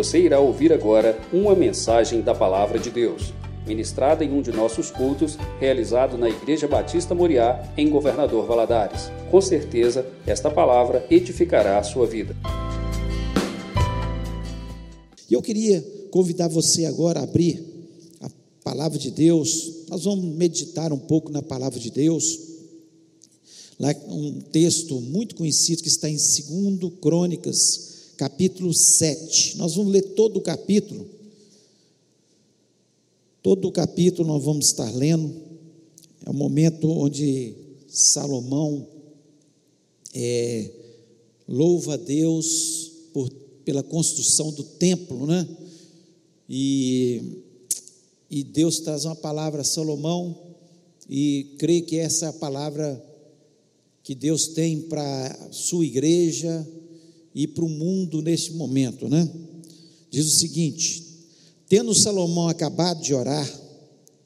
Você irá ouvir agora uma mensagem da Palavra de Deus, ministrada em um de nossos cultos, realizado na Igreja Batista Moriá, em Governador Valadares. Com certeza, esta palavra edificará a sua vida. E eu queria convidar você agora a abrir a palavra de Deus. Nós vamos meditar um pouco na palavra de Deus. Lá um texto muito conhecido que está em 2 Crônicas, capítulo 7. Nós vamos ler todo o capítulo. Todo o capítulo nós vamos estar lendo. É o momento onde Salomão é, louva a Deus por, pela construção do templo, né? E, e Deus traz uma palavra a Salomão, e creio que essa é a palavra que Deus tem para a sua igreja, e para o mundo neste momento, né? Diz o seguinte: Tendo Salomão acabado de orar,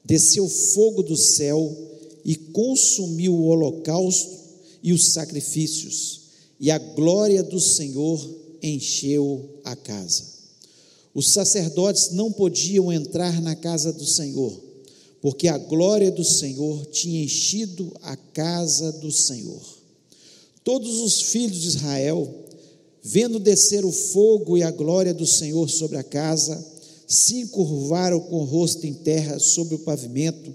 desceu fogo do céu e consumiu o holocausto e os sacrifícios, e a glória do Senhor encheu a casa. Os sacerdotes não podiam entrar na casa do Senhor, porque a glória do Senhor tinha enchido a casa do Senhor. Todos os filhos de Israel Vendo descer o fogo e a glória do Senhor sobre a casa, se encurvaram com o rosto em terra sobre o pavimento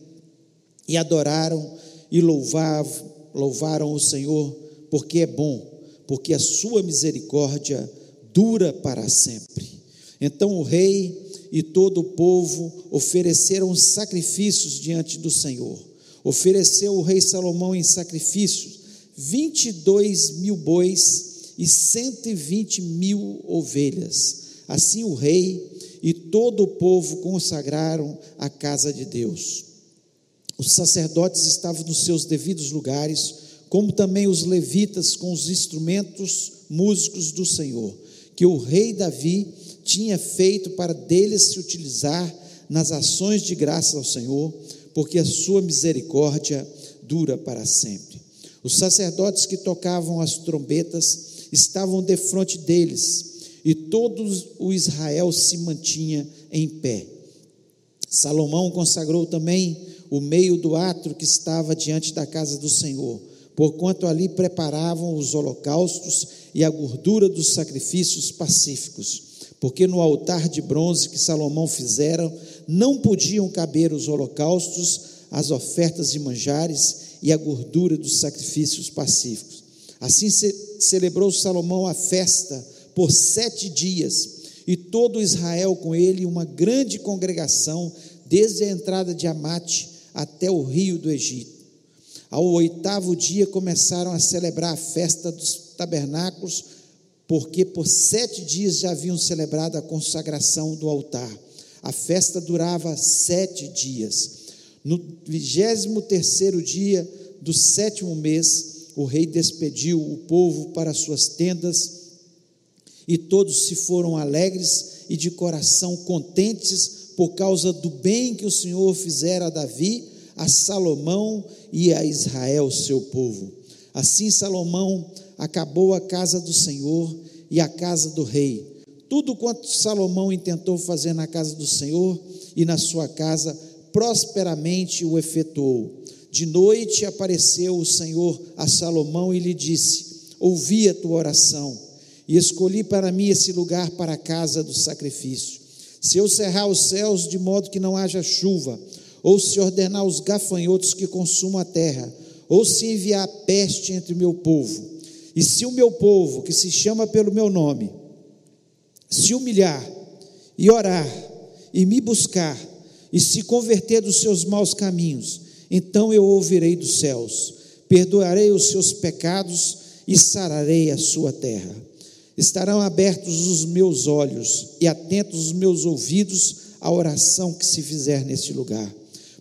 e adoraram e louvavam, louvaram o Senhor, porque é bom, porque a sua misericórdia dura para sempre. Então o rei e todo o povo ofereceram sacrifícios diante do Senhor. Ofereceu o rei Salomão em sacrifícios 22 mil bois e 120 mil ovelhas. Assim o rei e todo o povo consagraram a casa de Deus. Os sacerdotes estavam nos seus devidos lugares, como também os levitas com os instrumentos músicos do Senhor, que o rei Davi tinha feito para deles se utilizar nas ações de graça ao Senhor, porque a sua misericórdia dura para sempre. Os sacerdotes que tocavam as trombetas estavam defronte deles, e todo o Israel se mantinha em pé. Salomão consagrou também o meio do átrio que estava diante da casa do Senhor, porquanto ali preparavam os holocaustos e a gordura dos sacrifícios pacíficos, porque no altar de bronze que Salomão fizera não podiam caber os holocaustos, as ofertas de manjares e a gordura dos sacrifícios pacíficos. Assim celebrou Salomão a festa por sete dias, e todo Israel com ele, uma grande congregação, desde a entrada de Amate até o rio do Egito. Ao oitavo dia começaram a celebrar a festa dos tabernáculos, porque por sete dias já haviam celebrado a consagração do altar. A festa durava sete dias. No vigésimo terceiro dia do sétimo mês, o rei despediu o povo para suas tendas e todos se foram alegres e de coração contentes por causa do bem que o Senhor fizera a Davi, a Salomão e a Israel, seu povo. Assim Salomão acabou a casa do Senhor e a casa do rei. Tudo quanto Salomão intentou fazer na casa do Senhor e na sua casa, prosperamente o efetuou. De noite apareceu o Senhor a Salomão e lhe disse: Ouvi a tua oração e escolhi para mim esse lugar para a casa do sacrifício. Se eu cerrar os céus de modo que não haja chuva, ou se ordenar os gafanhotos que consumam a terra, ou se enviar peste entre o meu povo, e se o meu povo, que se chama pelo meu nome, se humilhar e orar e me buscar e se converter dos seus maus caminhos, então eu ouvirei dos céus, perdoarei os seus pecados e sararei a sua terra. Estarão abertos os meus olhos e atentos os meus ouvidos à oração que se fizer neste lugar,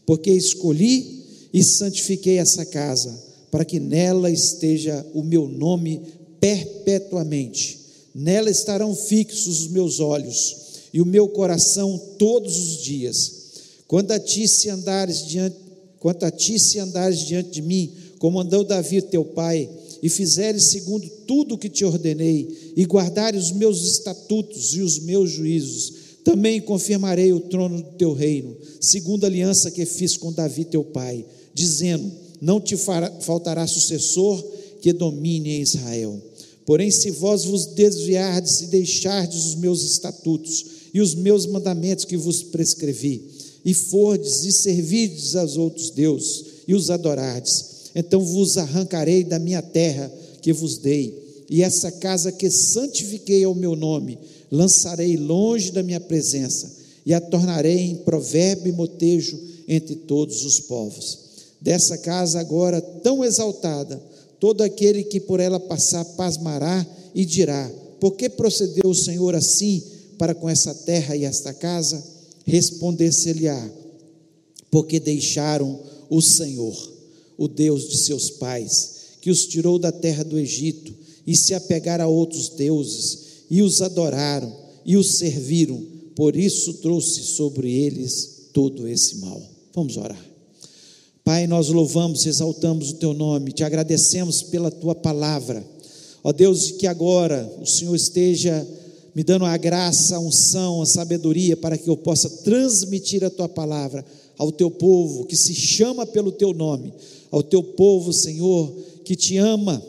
porque escolhi e santifiquei essa casa, para que nela esteja o meu nome perpetuamente. Nela estarão fixos os meus olhos e o meu coração todos os dias. Quando a ti se andares diante Quanto a ti, se andares diante de mim, como andou Davi teu pai, e fizeres segundo tudo o que te ordenei, e guardares os meus estatutos e os meus juízos, também confirmarei o trono do teu reino, segundo a aliança que fiz com Davi teu pai, dizendo: Não te faltará sucessor que domine em Israel. Porém, se vós vos desviardes e deixardes os meus estatutos e os meus mandamentos que vos prescrevi, e fordes e servirdes aos outros deuses e os adorardes, então vos arrancarei da minha terra que vos dei, e essa casa que santifiquei ao meu nome, lançarei longe da minha presença, e a tornarei em provérbio e motejo entre todos os povos. Dessa casa agora tão exaltada, Todo aquele que por ela passar pasmará e dirá: Por que procedeu o Senhor assim para com essa terra e esta casa? Responder-se-lhe-á: Porque deixaram o Senhor, o Deus de seus pais, que os tirou da terra do Egito, e se apegaram a outros deuses, e os adoraram, e os serviram, por isso trouxe sobre eles todo esse mal. Vamos orar. Pai, nós louvamos, exaltamos o teu nome, te agradecemos pela tua palavra. Ó Deus, que agora o Senhor esteja me dando a graça, a unção, a sabedoria para que eu possa transmitir a tua palavra ao teu povo que se chama pelo teu nome, ao teu povo, Senhor, que te ama,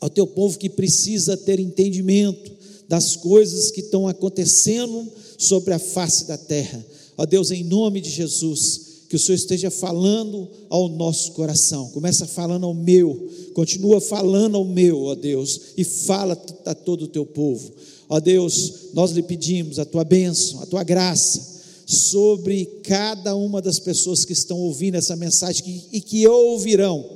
ao teu povo que precisa ter entendimento das coisas que estão acontecendo sobre a face da terra. Ó Deus, em nome de Jesus, que o Senhor esteja falando ao nosso coração. Começa falando ao meu, continua falando ao meu, ó Deus, e fala a todo o teu povo. Ó Deus, nós lhe pedimos a tua bênção, a tua graça sobre cada uma das pessoas que estão ouvindo essa mensagem e que ouvirão,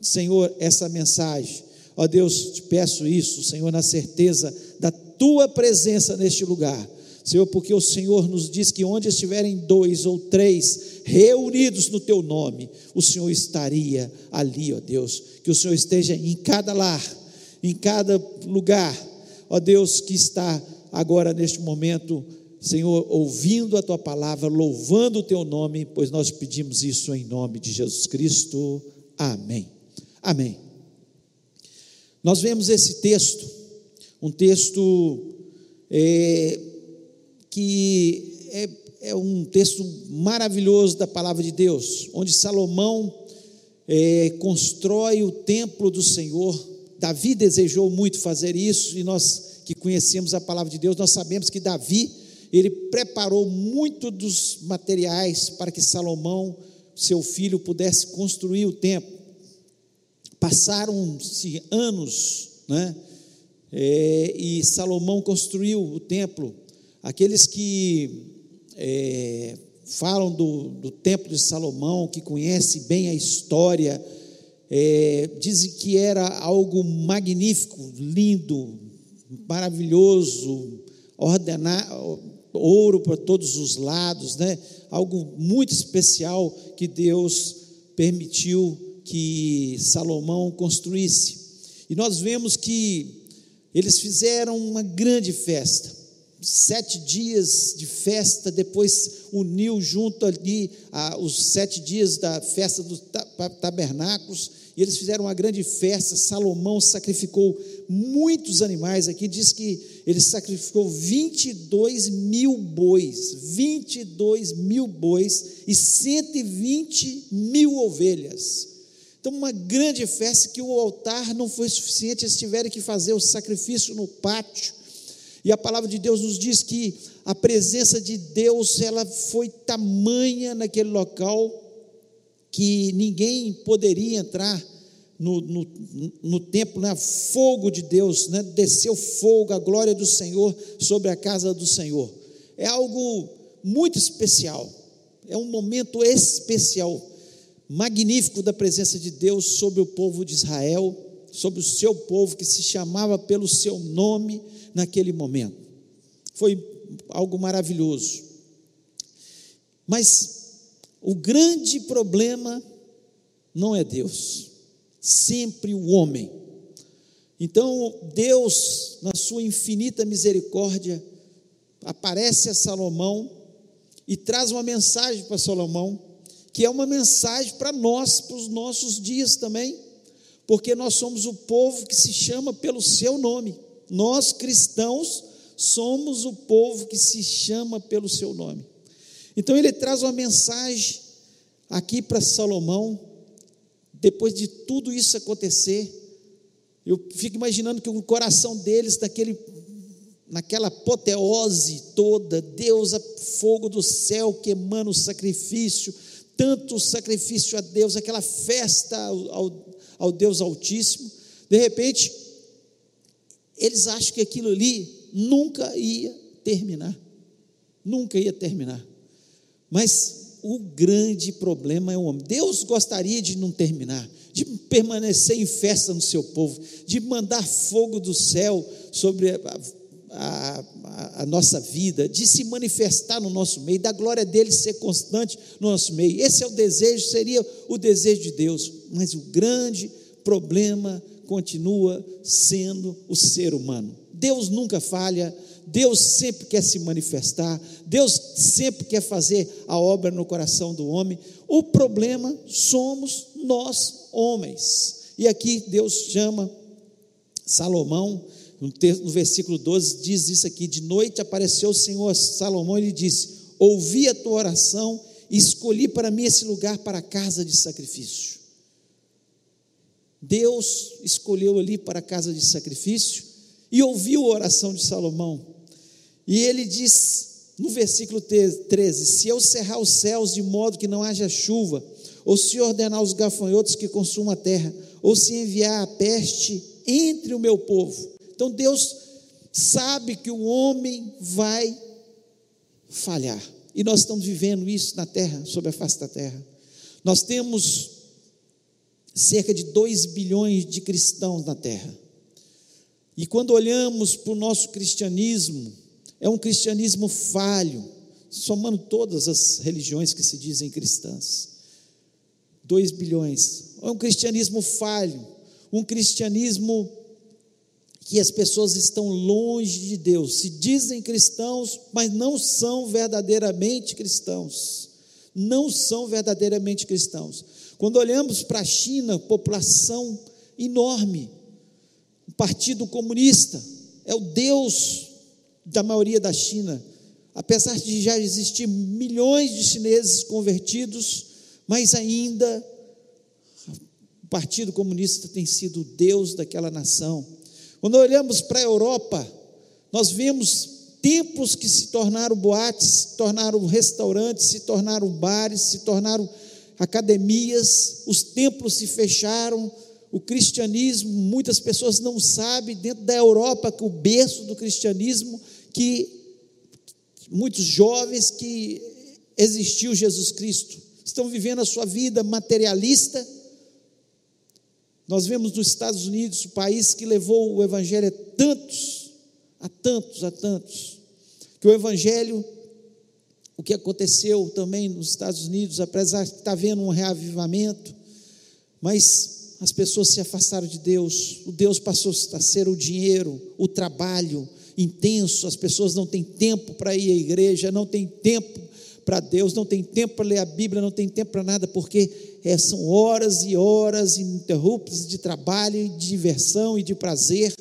Senhor, essa mensagem. Ó Deus, te peço isso, Senhor, na certeza da tua presença neste lugar. Senhor, porque o Senhor nos diz que onde estiverem dois ou três reunidos no teu nome, o Senhor estaria ali, ó Deus. Que o Senhor esteja em cada lar, em cada lugar, ó Deus, que está agora neste momento, Senhor, ouvindo a tua palavra, louvando o teu nome, pois nós pedimos isso em nome de Jesus Cristo. Amém. Amém. Nós vemos esse texto, um texto é, que é é um texto maravilhoso da palavra de Deus, onde Salomão é, constrói o templo do Senhor. Davi desejou muito fazer isso, e nós que conhecemos a palavra de Deus, nós sabemos que Davi, ele preparou muito dos materiais para que Salomão, seu filho, pudesse construir o templo. Passaram-se anos, né? É, e Salomão construiu o templo. Aqueles que é, falam do, do Templo de Salomão, que conhece bem a história, é, dizem que era algo magnífico, lindo, maravilhoso, ordenar ouro para todos os lados, né? Algo muito especial que Deus permitiu que Salomão construísse. E nós vemos que eles fizeram uma grande festa sete dias de festa, depois uniu junto ali ah, os sete dias da festa dos tabernáculos, e eles fizeram uma grande festa. Salomão sacrificou muitos animais. Aqui diz que ele sacrificou 22 mil bois, 22 mil bois e 120 mil ovelhas. Então, uma grande festa que o altar não foi suficiente, eles tiveram que fazer o sacrifício no pátio e a palavra de Deus nos diz que a presença de Deus ela foi tamanha naquele local que ninguém poderia entrar no, no, no templo, né? fogo de Deus, né? desceu fogo, a glória do Senhor sobre a casa do Senhor. É algo muito especial, é um momento especial, magnífico da presença de Deus sobre o povo de Israel, sobre o seu povo que se chamava pelo seu nome naquele momento. Foi algo maravilhoso. Mas o grande problema não é Deus, sempre o homem. Então, Deus, na sua infinita misericórdia, aparece a Salomão e traz uma mensagem para Salomão, que é uma mensagem para nós, para os nossos dias também. porque nós somos o povo que se chama pelo seu nome. Nós cristãos somos o povo que se chama pelo seu nome. Então ele traz uma mensagem aqui para Salomão, depois de tudo isso acontecer, eu fico imaginando que o coração deles, naquele, naquela apoteose toda, Deus, fogo do céu queimando o sacrifício, tanto sacrifício a Deus, aquela festa ao, ao Deus Altíssimo, de repente, eles acham que aquilo ali nunca ia terminar, nunca ia terminar, mas o grande problema é o homem. Deus gostaria de não terminar, de permanecer em festa no seu povo, de mandar fogo do céu sobre a, a, a, nossa vida, de se manifestar no nosso meio, da glória dele ser constante no nosso meio. Esse é o desejo, seria o desejo de Deus, mas o grande problema continua sendo o ser humano. Deus nunca falha, Deus sempre quer se manifestar, Deus sempre quer fazer a obra no coração do homem. O problema somos nós, homens. E aqui Deus chama Salomão, no, versículo 12, diz isso aqui: De noite apareceu o Senhor a Salomão e lhe disse: Ouvi a tua oração e escolhi para mim esse lugar para a casa de sacrifício. Deus escolheu ali para a casa de sacrifício e ouviu a oração de Salomão. E ele diz no versículo 13: Se eu cerrar os céus de modo que não haja chuva, ou se ordenar os gafanhotos que consumam a terra, ou se enviar a peste entre o meu povo. Então Deus sabe que o homem vai falhar. E nós estamos vivendo isso na terra, sobre a face da terra. Nós temos cerca de 2 bilhões de cristãos na terra. E quando olhamos para o nosso cristianismo, é um cristianismo falho, somando todas as religiões que se dizem cristãs. 2 bilhões. É um cristianismo falho, um cristianismo que as pessoas estão longe de Deus, se dizem cristãos, mas não são verdadeiramente cristãos. Não são verdadeiramente cristãos. Quando olhamos para a China, população enorme, o Partido Comunista é o Deus da maioria da China, apesar de já existir milhões de chineses convertidos, mas ainda o Partido Comunista tem sido o Deus daquela nação. Quando olhamos para a Europa, nós vemos templos que se tornaram boates, se tornaram restaurantes, se tornaram bares, se tornaram academias, os templos se fecharam, o cristianismo, muitas pessoas não sabem, dentro da Europa, que o berço do cristianismo que muitos jovens que existiu Jesus Cristo estão vivendo a sua vida materialista. Nós vemos nos Estados Unidos, o país que levou o evangelho a tantos, a tantos, a tantos, que o evangelho o que aconteceu também nos Estados Unidos, apesar de estar havendo um reavivamento, mas as pessoas se afastaram de Deus, o Deus passou a ser o dinheiro, o trabalho, intenso, as pessoas não têm tempo para ir à igreja, não têm tempo para Deus, não tem tempo para ler a Bíblia, não tem tempo para nada, porque é, são horas e horas ininterruptas de trabalho, de diversão e de prazer,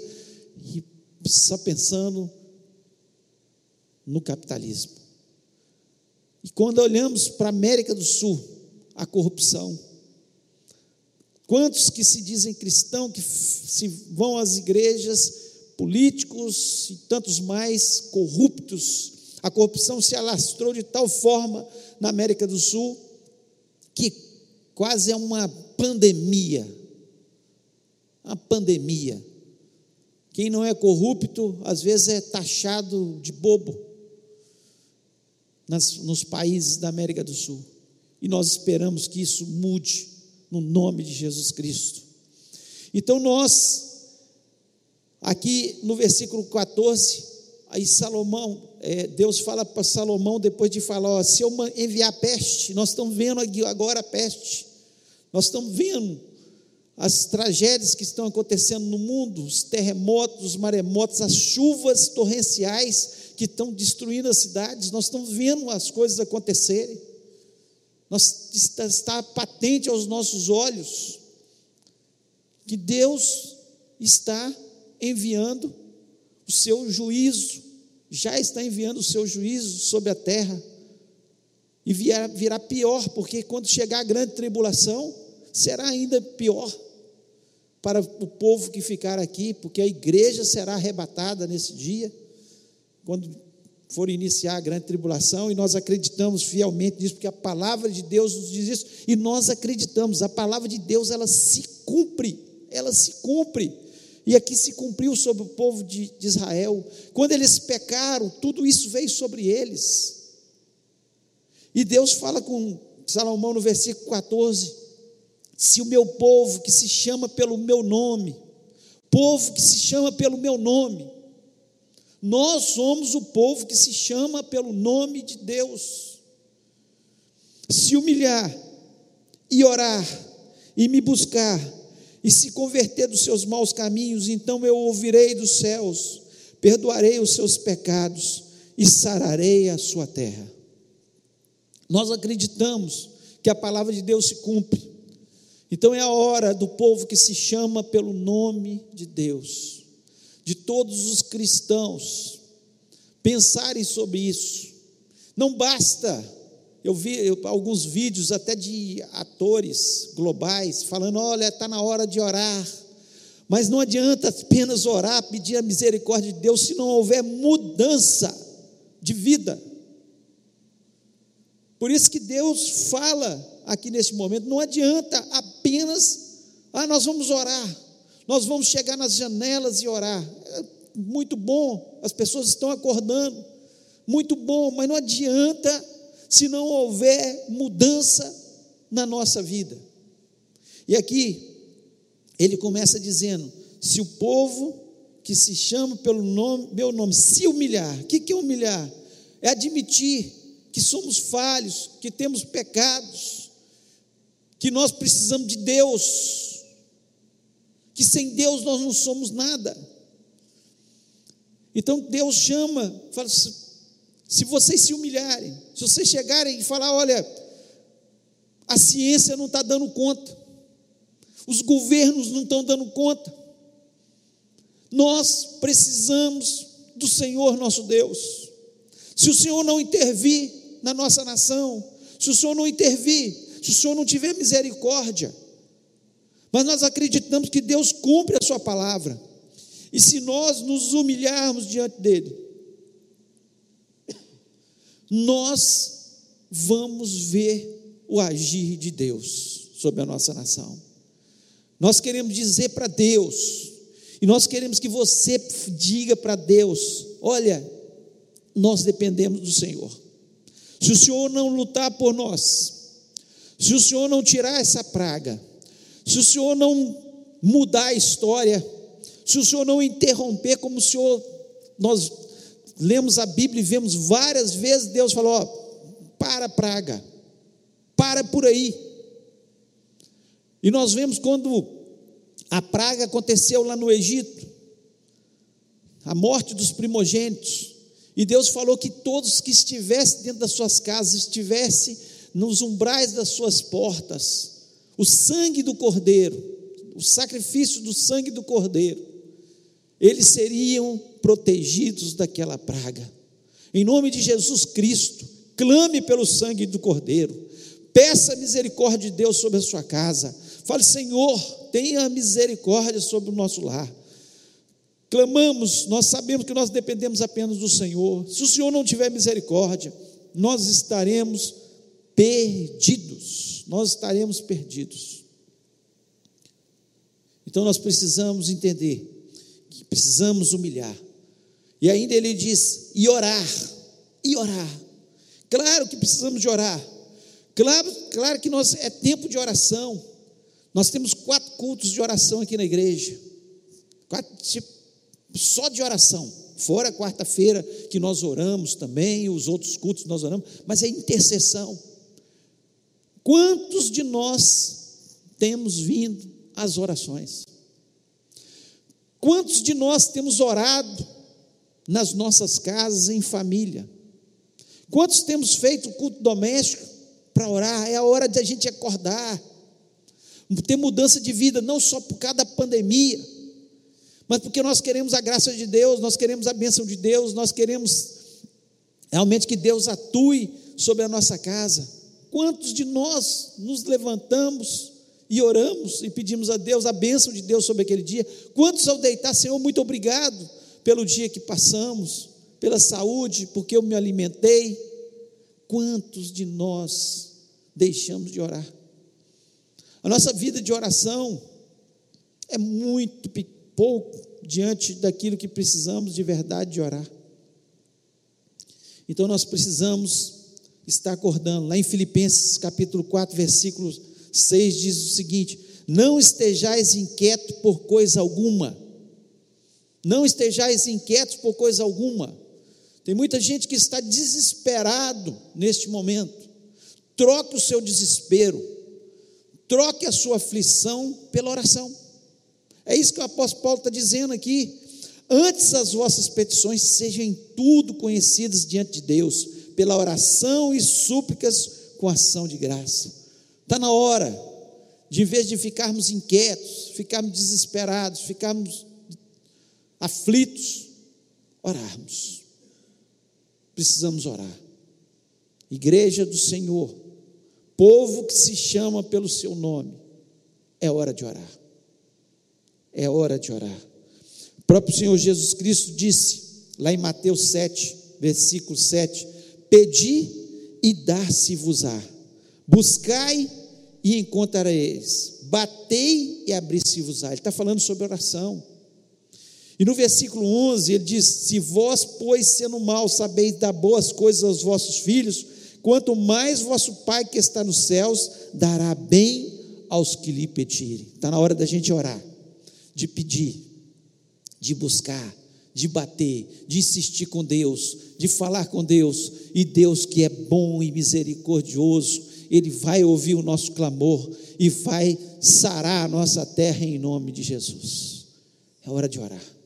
e só pensando no capitalismo. E quando olhamos para a América do Sul, a corrupção, quantos que se dizem cristãos, que se vão às igrejas, políticos e tantos mais corruptos. A corrupção se alastrou de tal forma na América do Sul que quase é uma pandemia. Uma pandemia. Quem não é corrupto, às vezes é taxado de bobo nas, nos países da América do Sul. E nós esperamos que isso mude no nome de Jesus Cristo. Então nós Aqui no versículo 14, aí Salomão, é, Deus fala para Salomão, depois de falar: ó, se eu enviar peste, nós estamos vendo agora a peste, nós estamos vendo as tragédias que estão acontecendo no mundo, os terremotos, os maremotos, as chuvas torrenciais que estão destruindo as cidades, nós estamos vendo as coisas acontecerem, nós, está, está patente aos nossos olhos que Deus está enviando o seu juízo, já está enviando o seu juízo sobre a terra, e virá, virá pior, porque quando chegar a grande tribulação, será ainda pior para o povo que ficar aqui, porque a igreja será arrebatada nesse dia, quando for iniciar a grande tribulação, e nós acreditamos fielmente nisso, porque a palavra de Deus nos diz isso, e nós acreditamos, a palavra de Deus ela se cumpre, ela se cumpre. E aqui se cumpriu sobre o povo de, de Israel. Quando eles pecaram, tudo isso veio sobre eles. E Deus fala com Salomão no versículo 14: Se o meu povo que se chama pelo meu nome, povo que se chama pelo meu nome, nós somos o povo que se chama pelo nome de Deus. Se humilhar e orar e me buscar e se converter dos seus maus caminhos, então eu ouvirei dos céus, perdoarei os seus pecados e sararei a sua terra. Nós acreditamos que a palavra de Deus se cumpre. Então é a hora do povo que se chama pelo nome de Deus de todos os cristãos pensarem sobre isso. Não basta, eu vi alguns vídeos até de atores globais falando: olha, está na hora de orar. Mas não adianta apenas orar, pedir a misericórdia de Deus, se não houver mudança de vida. Por isso que Deus fala aqui nesse momento: não adianta apenas, ah, nós vamos orar. Nós vamos chegar nas janelas e orar. É muito bom, as pessoas estão acordando. Muito bom, mas não adianta se não houver mudança na nossa vida. E aqui ele começa dizendo: se o povo que se chama pelo nome, meu nome, se humilhar, o que é humilhar? É admitir que somos falhos, que temos pecados, que nós precisamos de Deus, que sem Deus nós não somos nada. Então Deus chama, fala, se vocês se humilharem, se vocês chegarem e falar, olha, a ciência não está dando conta, os governos não estão dando conta, nós precisamos do Senhor nosso Deus. Se o Senhor não intervir na nossa nação, se o Senhor não intervir, se o Senhor não tiver misericórdia, mas nós acreditamos que Deus cumpre a Sua palavra. E se nós nos humilharmos diante dEle, nós vamos ver o agir de Deus sobre a nossa nação. Nós queremos dizer para Deus, e nós queremos que você diga para Deus: olha, nós dependemos do Senhor. Se o Senhor não lutar por nós, se o Senhor não tirar essa praga, se o Senhor não mudar a história, se o Senhor não interromper, como o Senhor, nós lemos a Bíblia e vemos várias vezes Deus falou: ó, para a praga, para por aí. E nós vemos quando a praga aconteceu lá no Egito, a morte dos primogênitos, e Deus falou que todos que estivessem dentro das suas casas, estivessem nos umbrais das suas portas, o sangue do cordeiro, o sacrifício do sangue do cordeiro, eles seriam protegidos daquela praga. Em nome de Jesus Cristo, clame pelo sangue do cordeiro, peça misericórdia de Deus sobre a sua casa. Fale, Senhor, tenha misericórdia sobre o nosso lar. Clamamos, nós sabemos que nós dependemos apenas do Senhor. Se o Senhor não tiver misericórdia, nós estaremos perdidos nós estaremos perdidos. Então nós precisamos entender que precisamos humilhar. E ainda ele diz: e orar, e orar. Claro que precisamos de orar. Claro, claro que nós é tempo de oração. Nós temos quatro cultos de oração aqui na igreja. Quatro, só de oração. Fora quarta-feira que nós oramos também, os outros cultos nós oramos, mas é intercessão. Quantos de nós temos vindo às orações? Quantos de nós temos orado nas nossas casas, em família? Quantos temos feito culto doméstico para orar? É a hora de a gente acordar. ter mudança de vida, não só por causa da pandemia, mas porque nós queremos a graça de Deus, nós queremos a bênção de Deus, nós queremos realmente que Deus atue sobre a nossa casa. Quantos de nós nos levantamos e oramos e pedimos a Deus a bênção de Deus sobre aquele dia? Quantos ao deitar, Senhor, muito obrigado pelo dia que passamos, pela saúde, porque eu me alimentei. Quantos de nós deixamos de orar? A nossa vida de oração é muito pouco diante daquilo que precisamos de verdade de orar. Então nós precisamos estar acordando. Lá em Filipenses capítulo 4, versículo 6 diz o seguinte: Não estejais inquietos por coisa alguma. Não estejais inquietos por coisa alguma. Tem muita gente que está desesperado neste momento. Troque o seu desespero Troque a sua aflição pela oração. É isso que o apóstolo Paulo está dizendo aqui. Antes as vossas petições sejam em tudo conhecidas diante de Deus, pela oração e súplicas com ação de graça. Está na hora de, em vez de ficarmos inquietos, ficarmos desesperados, ficarmos aflitos, orarmos. Precisamos orar. Igreja do Senhor, povo que se chama pelo seu nome, é hora de orar. É hora de orar. O próprio Senhor Jesus Cristo disse, lá em Mateus 7, versículo 7: Pedi e dar-se-vos-á, buscai e encontrareis, batei e abri-se-vos-á. Ele está falando sobre oração. E no versículo 11 ele diz: Se vós, pois, sendo mal, sabeis dar boas coisas aos vossos filhos, quanto mais vosso Pai que está nos céus dará bem aos que lhe pedirem. Está na hora da gente orar, de pedir, de buscar, de bater, de insistir com Deus, de falar com Deus, e Deus que é bom e misericordioso, Ele vai ouvir o nosso clamor e vai sarar a nossa terra em nome de Jesus. É hora de orar.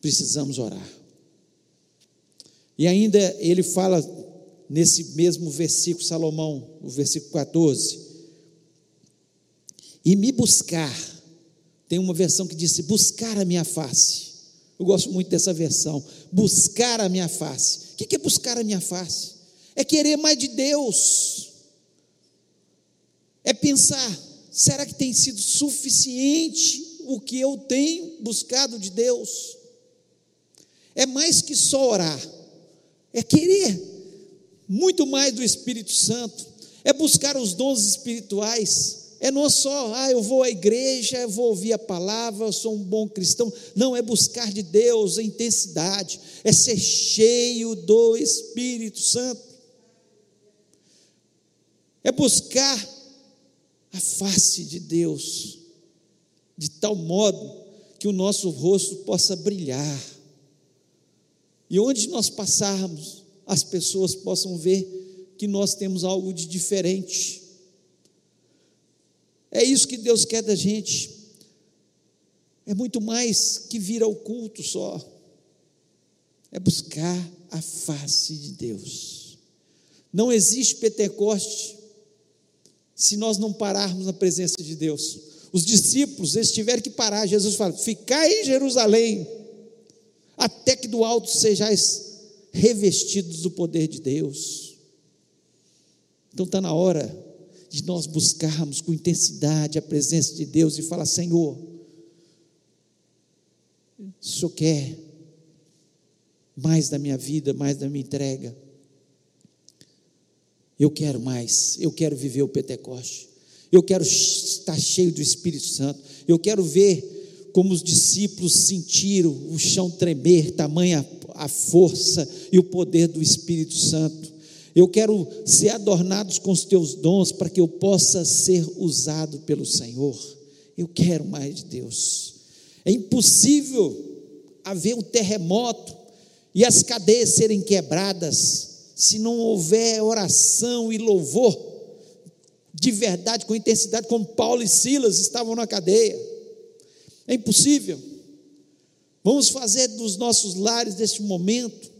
Precisamos orar. E ainda ele fala nesse mesmo versículo, Salomão, o versículo 14. E me buscar, tem uma versão que diz: buscar a minha face. Eu gosto muito dessa versão. Buscar a minha face. O que é buscar a minha face? É querer mais de Deus. É pensar: será que tem sido suficiente o que eu tenho buscado de Deus? É mais que só orar, é querer muito mais do Espírito Santo, é buscar os dons espirituais. É não só, ah, eu vou à igreja, eu vou ouvir a palavra, eu sou um bom cristão. Não, é buscar de Deus a intensidade, é ser cheio do Espírito Santo. É buscar a face de Deus, de tal modo que o nosso rosto possa brilhar. E onde nós passarmos, as pessoas possam ver que nós temos algo de diferente. É isso que Deus quer da gente. É muito mais que vir ao culto só. É buscar a face de Deus. Não existe Pentecoste se nós não pararmos na presença de Deus. Os discípulos, eles tiveram que parar. Jesus fala: Ficai em Jerusalém, até que do alto sejais revestidos do poder de Deus. Então está na hora de nós buscarmos com intensidade a presença de Deus e falar: Senhor, o Senhor quer mais da minha vida, mais da minha entrega. Eu quero mais, eu quero viver o Pentecoste, eu quero estar cheio do Espírito Santo, eu quero ver como os discípulos sentiram o chão tremer, tamanha a força e o poder do Espírito Santo. Eu quero ser adornado com os teus dons para que eu possa ser usado pelo Senhor. Eu quero mais de Deus. É impossível haver um terremoto e as cadeias serem quebradas se não houver oração e louvor de verdade, com intensidade, como Paulo e Silas estavam na cadeia. É impossível. Vamos fazer dos nossos lares deste momento,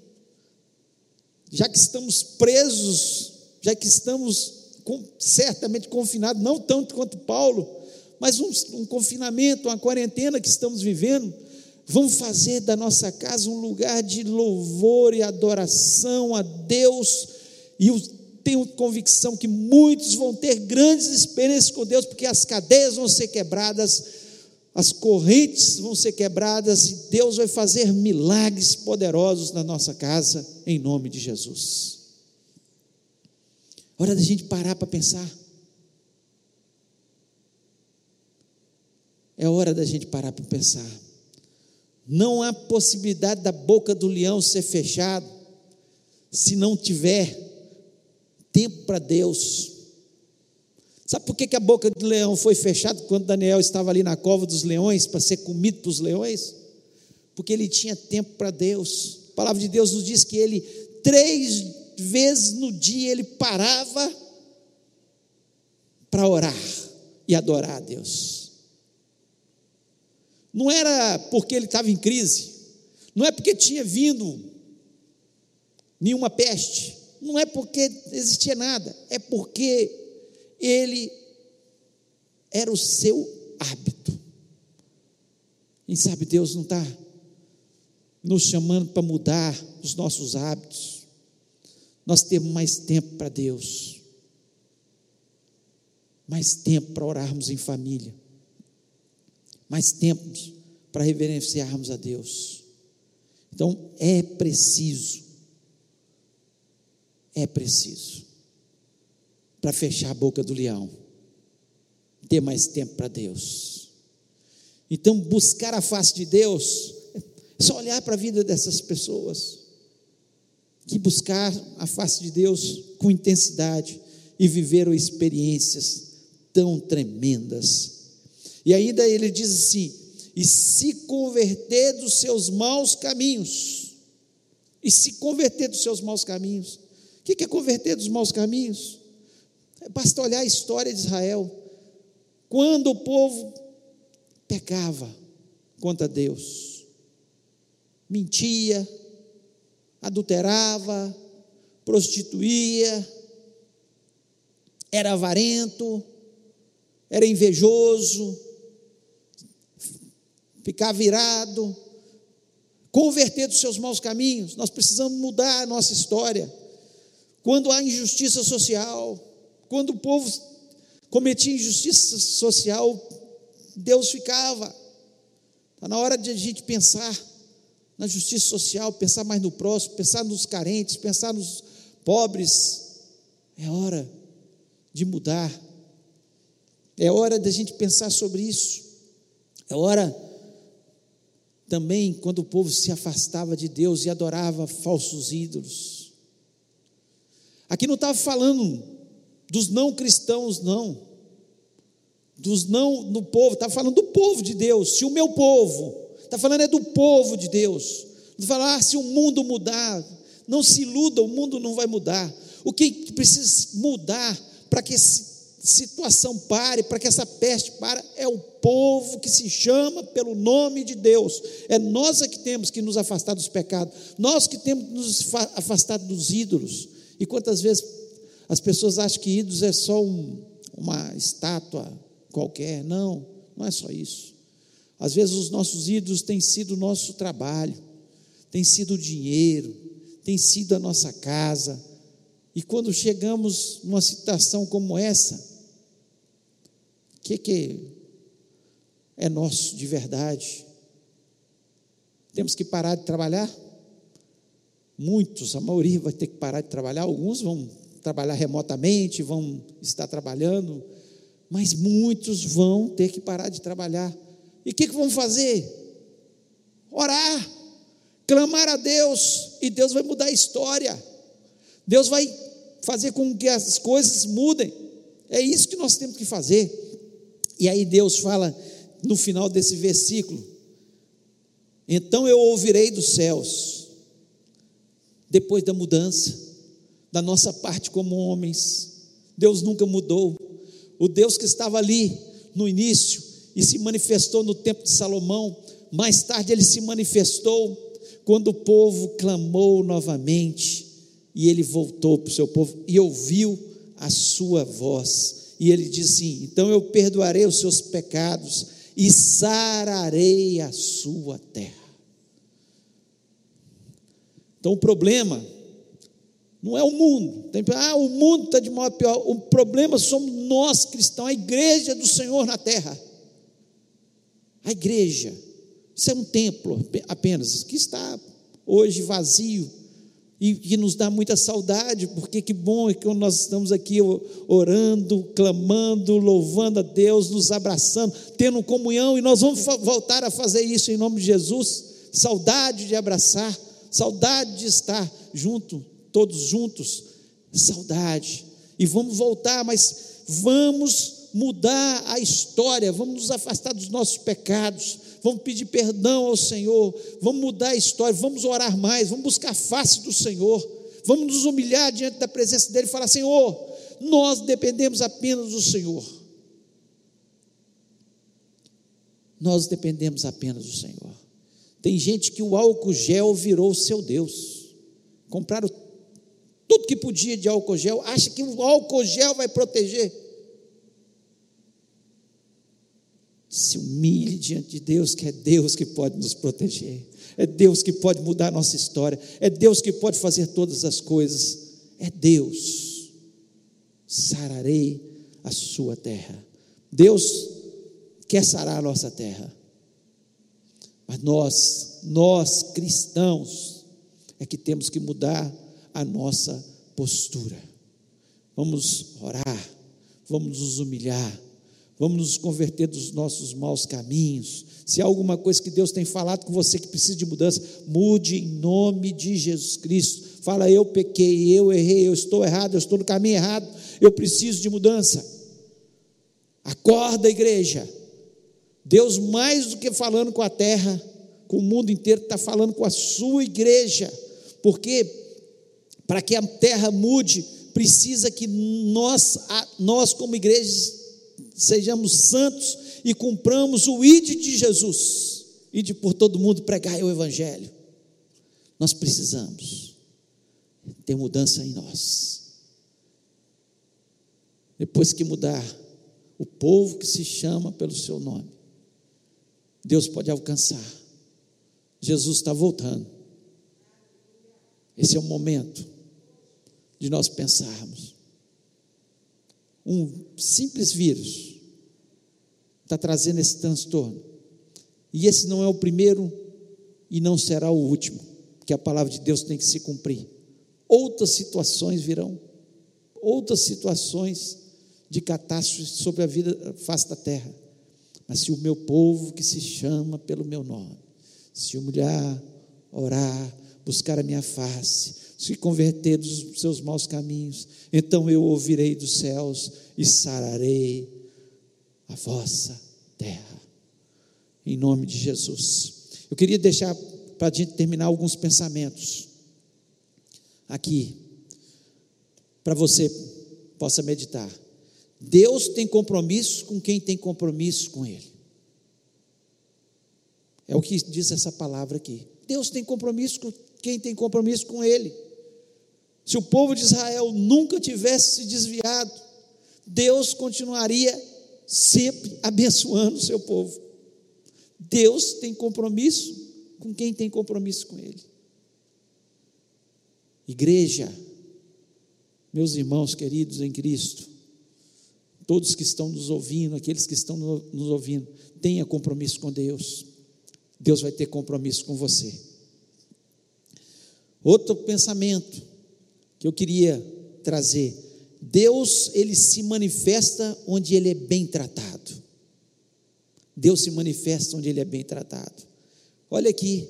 já que estamos presos, já que estamos com, certamente confinado, não tanto quanto Paulo, mas um, um confinamento, uma quarentena que estamos vivendo. Vamos fazer da nossa casa um lugar de louvor e adoração a Deus. E eu tenho convicção que muitos vão ter grandes experiências com Deus, porque as cadeias vão ser quebradas, as correntes vão ser quebradas e Deus vai fazer milagres poderosos na nossa casa, em nome de Jesus. Hora da gente parar para pensar. É hora da gente parar para pensar. Não há possibilidade da boca do leão ser fechada se não tiver tempo para Deus. Sabe por que, a boca do leão foi fechada quando Daniel estava ali na cova dos leões para ser comido pelos leões? Porque ele tinha tempo para Deus. A palavra de Deus nos diz que ele, três vezes no dia, ele parava para orar e adorar a Deus. Não era porque ele estava em crise, não é porque tinha vindo nenhuma peste, não é porque existia nada, é porque ele era o seu hábito. Quem sabe Deus não está nos chamando para mudar os nossos hábitos. Nós temos mais tempo para Deus, mais tempo para orarmos em família, mais tempo para reverenciarmos a Deus. Então é preciso, é preciso para fechar a boca do leão, ter mais tempo para Deus. Então, buscar a face de Deus, é só olhar para a vida dessas pessoas, que buscar a face de Deus com intensidade e viveram experiências tão tremendas. E ainda ele diz assim: e se converter dos seus maus caminhos, e se converter dos seus maus caminhos. O que é converter dos maus caminhos? Basta olhar a história de Israel. Quando o povo pecava contra Deus, mentia, adulterava, prostituía, era avarento, era invejoso, ficava virado, converter dos seus maus caminhos. Nós precisamos mudar a nossa história. Quando há injustiça social, quando o povo cometia injustiça social, Deus ficava. Está na hora de a gente pensar na justiça social, pensar mais no próximo, pensar nos carentes, pensar nos pobres. É hora de mudar. É hora da gente pensar sobre isso. É hora também quando o povo se afastava de Deus e adorava falsos ídolos. Aqui não estava falando dos não cristãos, não. Dos não no povo, está falando do povo de Deus. Se o meu povo, está falando é do povo de Deus. Não falar ah, se o mundo mudar, não se iluda, o mundo não vai mudar. O que precisa mudar para que essa situação pare, para que essa peste pare, é o povo que se chama pelo nome de Deus. É nós é que temos que nos afastar dos pecados, nós que temos que nos afastar dos ídolos. E quantas vezes as pessoas acham que ídolos é só um, uma estátua qualquer. Não, não é só isso. Às vezes os nossos ídolos têm sido o nosso trabalho, tem sido o dinheiro, tem sido a nossa casa. E quando chegamos numa situação como essa, o que, que é nosso de verdade? Temos que parar de trabalhar? Muitos, a maioria vai ter que parar de trabalhar, alguns vão trabalhar remotamente, vão estar trabalhando, mas muitos vão ter que parar de trabalhar. E o que, que vão fazer? Orar, clamar a Deus, e Deus vai mudar a história. Deus vai fazer com que as coisas mudem. É isso que nós temos que fazer. E aí Deus fala no final desse versículo: Então eu ouvirei dos céus, depois da mudança, da nossa parte como homens. Deus nunca mudou. O Deus que estava ali no início e se manifestou no tempo de Salomão, mais tarde ele se manifestou quando o povo clamou novamente e ele voltou para o seu povo e ouviu a sua voz. E ele diz assim: Então eu perdoarei os seus pecados e sararei a sua terra. Então o problema não é o mundo. Tem, ah, o mundo está de mal pior. O problema somos nós cristãos, a igreja do Senhor na terra. A igreja. Isso é um templo apenas, que está hoje vazio e que nos dá muita saudade, porque que bom é que nós estamos aqui orando, clamando, louvando a Deus, nos abraçando, tendo comunhão, e nós vamos voltar a fazer isso em nome de Jesus. Saudade de abraçar, saudade de estar junto, todos juntos, saudade. E vamos voltar, mas vamos mudar a história, vamos nos afastar dos nossos pecados, vamos pedir perdão ao Senhor, vamos mudar a história, vamos orar mais, vamos buscar a face do Senhor, vamos nos humilhar diante da presença dEle e falar: Senhor, nós dependemos apenas do Senhor. Nós dependemos apenas do Senhor. Tem gente que o álcool gel virou seu Deus. Compraram tudo que podia de álcool gel, acha que o álcool gel vai proteger. Se humilhe diante de Deus, que é Deus que pode nos proteger, é Deus que pode mudar a nossa história, é Deus que pode fazer todas as coisas, é Deus. Sararei a sua terra. Deus quer sarar a nossa terra, mas nós, nós cristãos, é que temos que mudar a nossa postura. Vamos orar, vamos nos humilhar Vamos nos converter dos nossos maus caminhos. Se há alguma coisa que Deus tem falado com você que precisa de mudança, mude em nome de Jesus Cristo. Fala, eu pequei, eu errei, eu estou errado, eu estou no caminho errado, eu preciso de mudança. Acorda, igreja. Deus, mais do que falando com a terra, com o mundo inteiro, está falando com a sua igreja. Porque, para que a terra mude, precisa que nós, nós como igrejas, sejamos santos e cumpramos o ide de Jesus, ide por todo mundo pregar o Evangelho. Nós precisamos ter mudança em nós. Depois que mudar, o povo que se chama pelo seu nome, Deus pode alcançar. Jesus está voltando. Esse é o momento de nós pensarmos um simples vírus está trazendo esse transtorno. E esse não é o primeiro e não será o último, que a palavra de Deus tem que se cumprir. Outras situações virão, outras situações de catástrofe sobre a vida face da terra. Mas se o meu povo que se chama pelo meu nome, se humilhar, orar, buscar a minha face, se converter dos seus maus caminhos, então eu ouvirei dos céus e sararei a vossa terra. Em nome de Jesus. Eu queria deixar para a gente terminar alguns pensamentos aqui, para você possa meditar. Deus tem compromisso com quem tem compromisso com Ele. É o que diz essa palavra aqui. Deus tem compromisso com quem tem compromisso com Ele. Se o povo de Israel nunca tivesse se desviado, Deus continuaria sempre abençoando o seu povo. Deus tem compromisso com quem tem compromisso com Ele. Igreja, meus irmãos queridos em Cristo, todos que estão nos ouvindo, aqueles que estão nos ouvindo, tenha compromisso com Deus. Deus vai ter compromisso com você. Outro pensamento que eu queria trazer. Deus, ele se manifesta onde ele é bem tratado. Deus se manifesta onde ele é bem tratado. Olha aqui,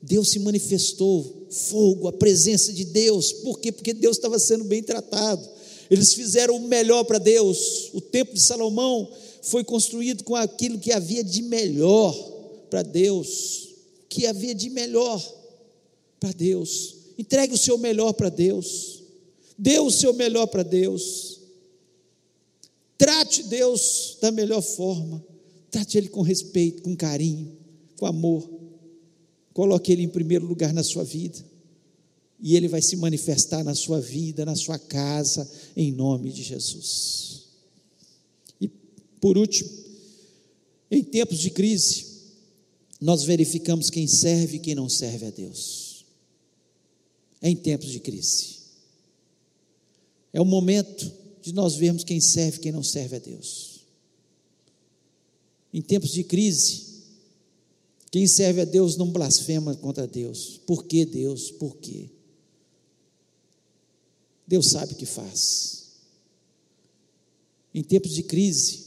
Deus se manifestou, fogo, a presença de Deus. Por quê? Porque Deus estava sendo bem tratado. Eles fizeram o melhor para Deus. O templo de Salomão foi construído com aquilo que havia de melhor para Deus. Que havia de melhor para Deus. Entregue o seu melhor para Deus. Dê o seu melhor para Deus. Trate Deus da melhor forma. Trate Ele com respeito, com carinho, com amor. Coloque Ele em primeiro lugar na sua vida. e ele vai se manifestar na sua vida, na sua casa, em nome de Jesus. E por último, em tempos de crise, nós verificamos quem serve e quem não serve a Deus. É em tempos de crise. É o momento de nós vermos quem serve e quem não serve a Deus. Em tempos de crise, quem serve a Deus não blasfema contra Deus. Por que Deus? Por quê? Deus sabe o que faz. Em tempos de crise,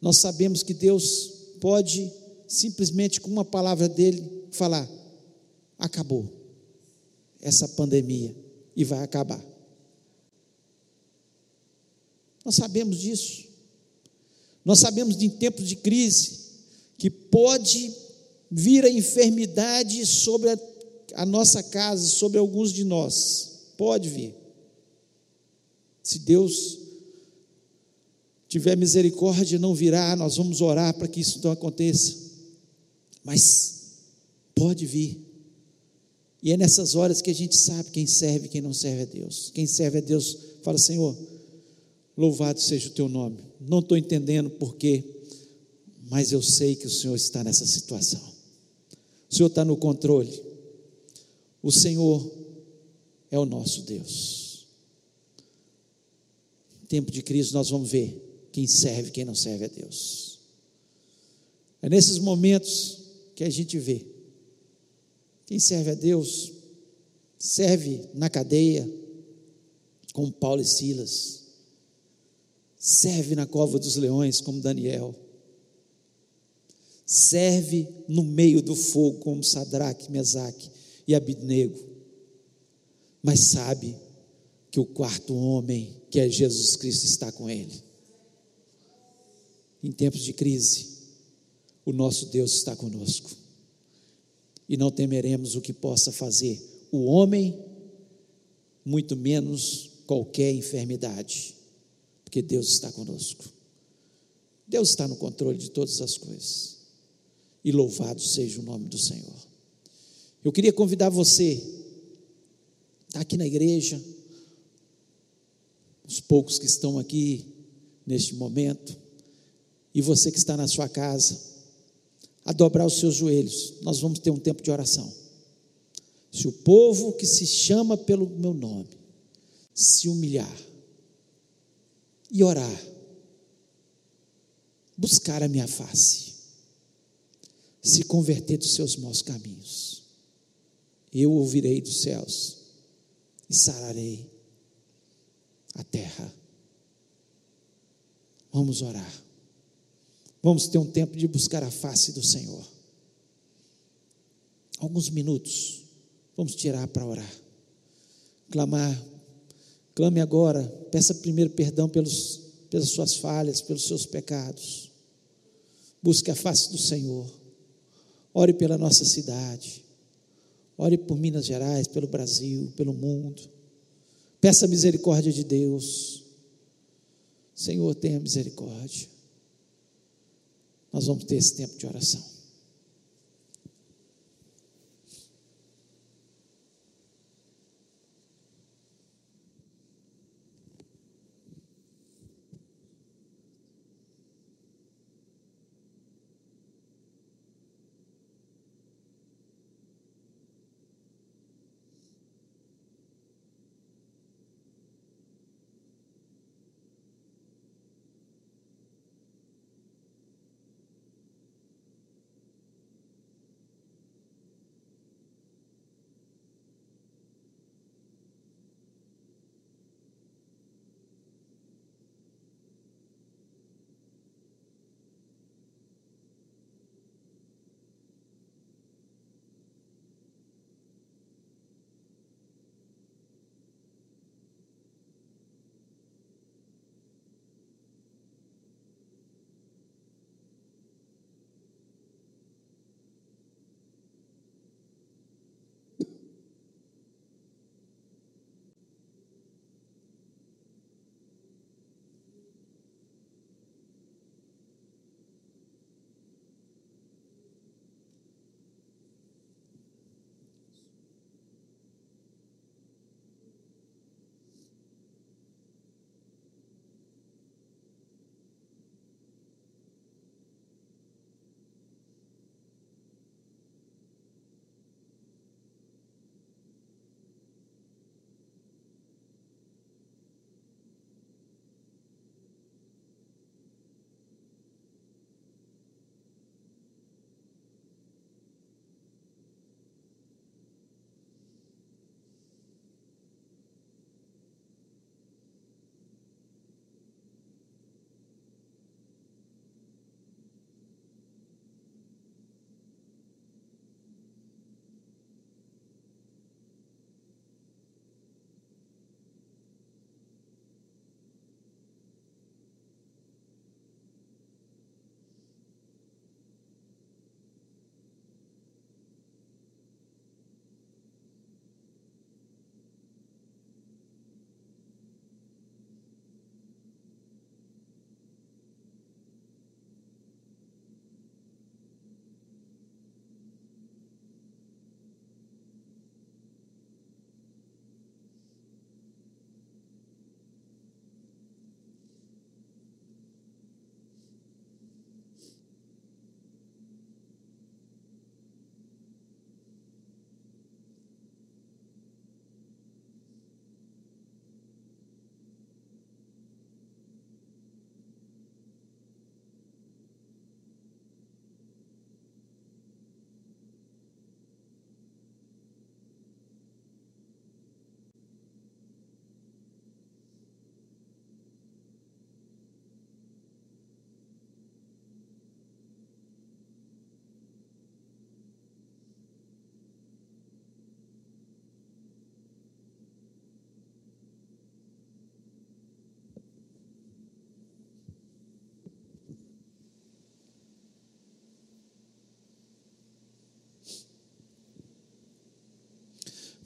nós sabemos que Deus pode simplesmente com uma palavra dele falar: acabou essa pandemia e vai acabar. Nós sabemos disso. Nós sabemos de tempos de crise que pode vir a enfermidade sobre a, a nossa casa, sobre alguns de nós. Pode vir. Se Deus tiver misericórdia, não virá, nós vamos orar para que isso não aconteça. Mas pode vir. E é nessas horas que a gente sabe quem serve e quem não serve a Deus. Quem serve a Deus fala: Senhor, louvado seja o teu nome. Não estou entendendo porquê, mas eu sei que o Senhor está nessa situação. O Senhor está no controle. O Senhor é o nosso Deus. Em tempo de crise, nós vamos ver quem serve e quem não serve a Deus. É nesses momentos que a gente vê quem serve a Deus, serve na cadeia, como Paulo e Silas, serve na cova dos leões, como Daniel, serve no meio do fogo, como Sadraque, Mesaque e Abidnego mas sabe que o quarto homem, que é Jesus Cristo, está com ele. Em tempos de crise, o nosso Deus está conosco. E não temeremos o que possa fazer o homem, muito menos qualquer enfermidade, porque Deus está conosco. Deus está no controle de todas as coisas. E louvado seja o nome do Senhor. Eu queria convidar você está aqui na igreja, os poucos que estão aqui neste momento, e você que está na sua casa, a dobrar os seus joelhos, nós vamos ter um tempo de oração. Se o povo que se chama pelo meu nome se humilhar e orar, buscar a minha face, se converter dos seus maus caminhos, eu ouvirei dos céus e sararei a terra. Vamos orar. Vamos ter um tempo de buscar a face do Senhor. Alguns minutos, vamos tirar para orar. Clamar. Clame agora. Peça primeiro perdão pelos, pelas suas falhas, pelos seus pecados. Busque a face do Senhor. Ore pela nossa cidade. Ore por Minas Gerais, pelo Brasil, pelo mundo. Peça a misericórdia de Deus. Senhor, tenha misericórdia. Nós vamos ter esse tempo de oração.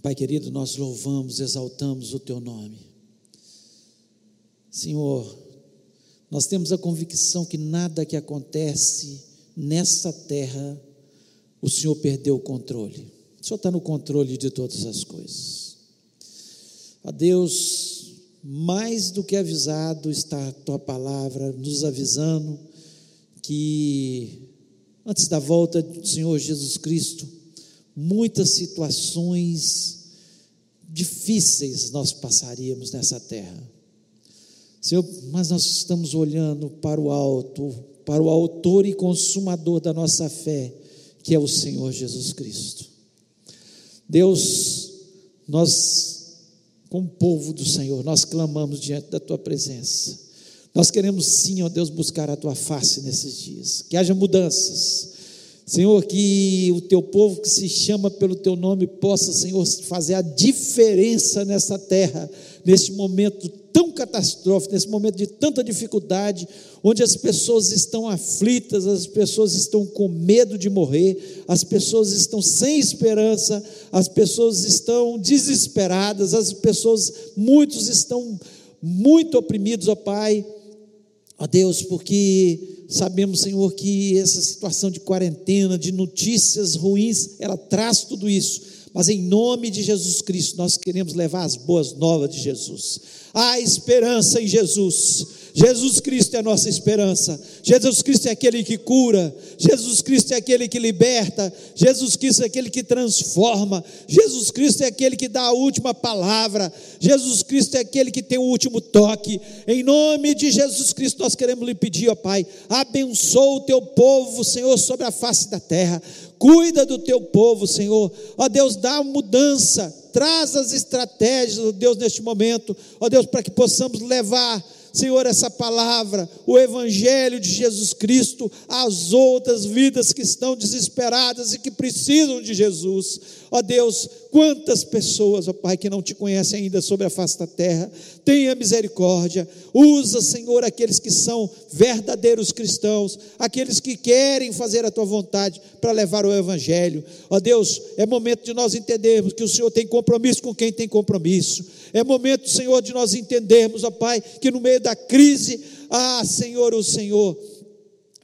Pai querido, nós louvamos, exaltamos o teu nome. Senhor, nós temos a convicção que nada que acontece nessa terra, o Senhor perdeu o controle. O Senhor está no controle de todas as coisas. A Deus, mais do que avisado está a tua palavra, nos avisando que antes da volta do Senhor Jesus Cristo, muitas situações difíceis nós passaríamos nessa terra. Senhor, mas nós estamos olhando para o alto, para o autor e consumador da nossa fé, que é o Senhor Jesus Cristo. Deus, nós, como povo do Senhor, nós clamamos diante da tua presença. Nós queremos sim, ó Deus, buscar a tua face nesses dias, que haja mudanças Senhor, que o teu povo que se chama pelo teu nome possa, Senhor, fazer a diferença nessa terra, neste momento tão catastrófico, nesse momento de tanta dificuldade, onde as pessoas estão aflitas, as pessoas estão com medo de morrer, as pessoas estão sem esperança, as pessoas estão desesperadas, as pessoas, muitos estão muito oprimidos, ó Pai, ó Deus, porque sabemos, Senhor, que essa situação de quarentena, de notícias ruins, ela traz tudo isso. Mas em nome de Jesus Cristo, nós queremos levar as boas novas de Jesus. Há esperança em Jesus. Jesus Cristo é a nossa esperança. Jesus Cristo é aquele que cura. Jesus Cristo é aquele que liberta. Jesus Cristo é aquele que transforma. Jesus Cristo é aquele que dá a última palavra. Jesus Cristo é aquele que tem o último toque. Em nome de Jesus Cristo, nós queremos lhe pedir, ó Pai, abençoa o teu povo, Senhor, sobre a face da terra. Cuida do teu povo, Senhor. Ó Deus, dá mudança. Traz as estratégias, ó Deus, neste momento. Ó Deus, para que possamos levar Senhor, essa palavra, o Evangelho de Jesus Cristo, às outras vidas que estão desesperadas e que precisam de Jesus. Ó Deus, quantas pessoas, ó Pai, que não te conhecem ainda sobre a face da terra, tenha misericórdia, usa, Senhor, aqueles que são verdadeiros cristãos, aqueles que querem fazer a tua vontade para levar o Evangelho. Ó Deus, é momento de nós entendermos que o Senhor tem compromisso com quem tem compromisso. É momento, Senhor, de nós entendermos, ó Pai, que no meio da crise, ah, Senhor, o Senhor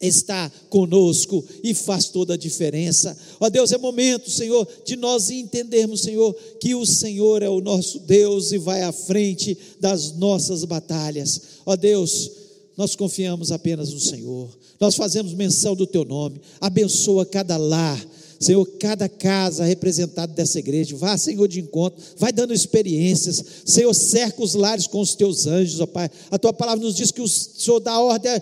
está conosco e faz toda a diferença. Ó Deus, é momento, Senhor, de nós entendermos, Senhor, que o Senhor é o nosso Deus e vai à frente das nossas batalhas. Ó Deus, nós confiamos apenas no Senhor. Nós fazemos menção do teu nome. Abençoa cada lar Senhor, cada casa representada dessa igreja, vá, Senhor, de encontro, vai dando experiências, Senhor, cerca os lares com os teus anjos, ó Pai. A tua palavra nos diz que o Senhor dá ordem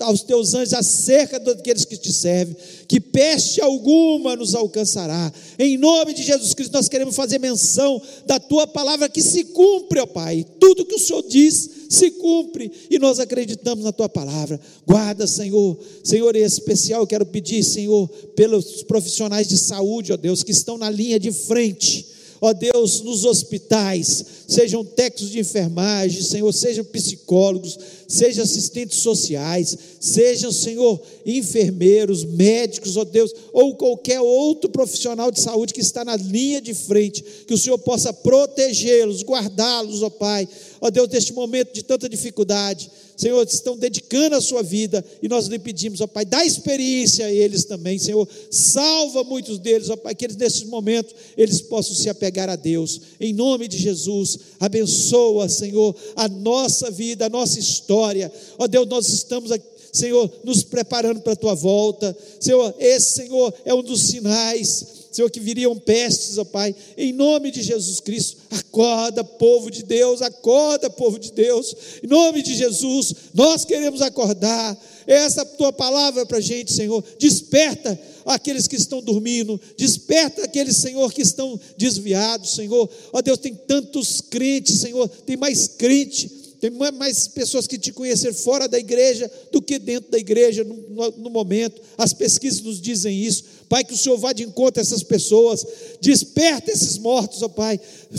aos teus anjos acerca daqueles que te servem, que peste alguma nos alcançará. Em nome de Jesus Cristo, nós queremos fazer menção da tua palavra que se cumpre, ó Pai. Tudo que o Senhor diz se cumpre e nós acreditamos na tua palavra. Guarda, Senhor. Senhor, em especial eu quero pedir, Senhor, pelos profissionais de saúde, ó Deus, que estão na linha de frente ó Deus, nos hospitais, sejam técnicos de enfermagem, Senhor, sejam psicólogos, sejam assistentes sociais, sejam, Senhor, enfermeiros, médicos, ó Deus, ou qualquer outro profissional de saúde que está na linha de frente, que o Senhor possa protegê-los, guardá-los, ó Pai, ó Deus, neste momento de tanta dificuldade, Senhor, estão dedicando a sua vida e nós lhe pedimos, ó Pai, dá experiência a eles também, Senhor, salva muitos deles, ó Pai, que eles nesses momentos eles possam se apegar a Deus, em nome de Jesus, abençoa, Senhor, a nossa vida, a nossa história, ó Deus, nós estamos aqui. Senhor, nos preparando para a tua volta. Senhor, esse, Senhor, é um dos sinais Senhor, que viriam pestes, ó Pai, em nome de Jesus Cristo. Acorda, povo de Deus, acorda, povo de Deus, em nome de Jesus, nós queremos acordar. Essa tua palavra para a gente, Senhor, desperta aqueles que estão dormindo, desperta aqueles, Senhor, que estão desviados, Senhor. Ó Deus, tem tantos crentes, Senhor, tem mais crente tem mais pessoas que te conheceram fora da igreja do que dentro da igreja no, no, no, momento. As pesquisas nos dizem isso. Pai, que o Senhor vá de encontro a essas pessoas. Desperta esses mortos, ó Pai.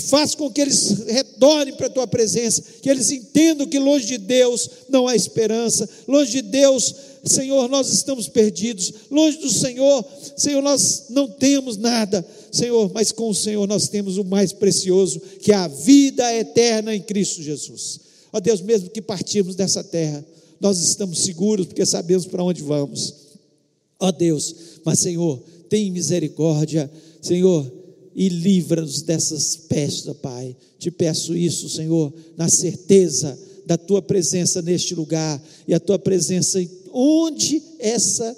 Faz com que eles retornem para a tua presença. Que eles entendam que longe de Deus não há esperança. Longe de Deus, Senhor, nós estamos perdidos. Longe do Senhor, Senhor, nós não temos nada. Senhor, mas com o Senhor nós temos o mais precioso, que é a vida eterna em Cristo Jesus. Ó Deus, mesmo que partirmos dessa terra, nós estamos seguros porque sabemos para onde vamos. Ó Deus, mas Senhor, tem misericórdia, Senhor, e livra-nos dessas pestes, Pai. Te peço isso, Senhor, na certeza da tua presença neste lugar e a tua presença onde essa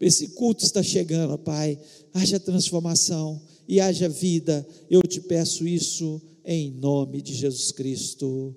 esse culto está chegando, Pai. Haja transformação e haja vida. Eu te peço isso em nome de Jesus Cristo.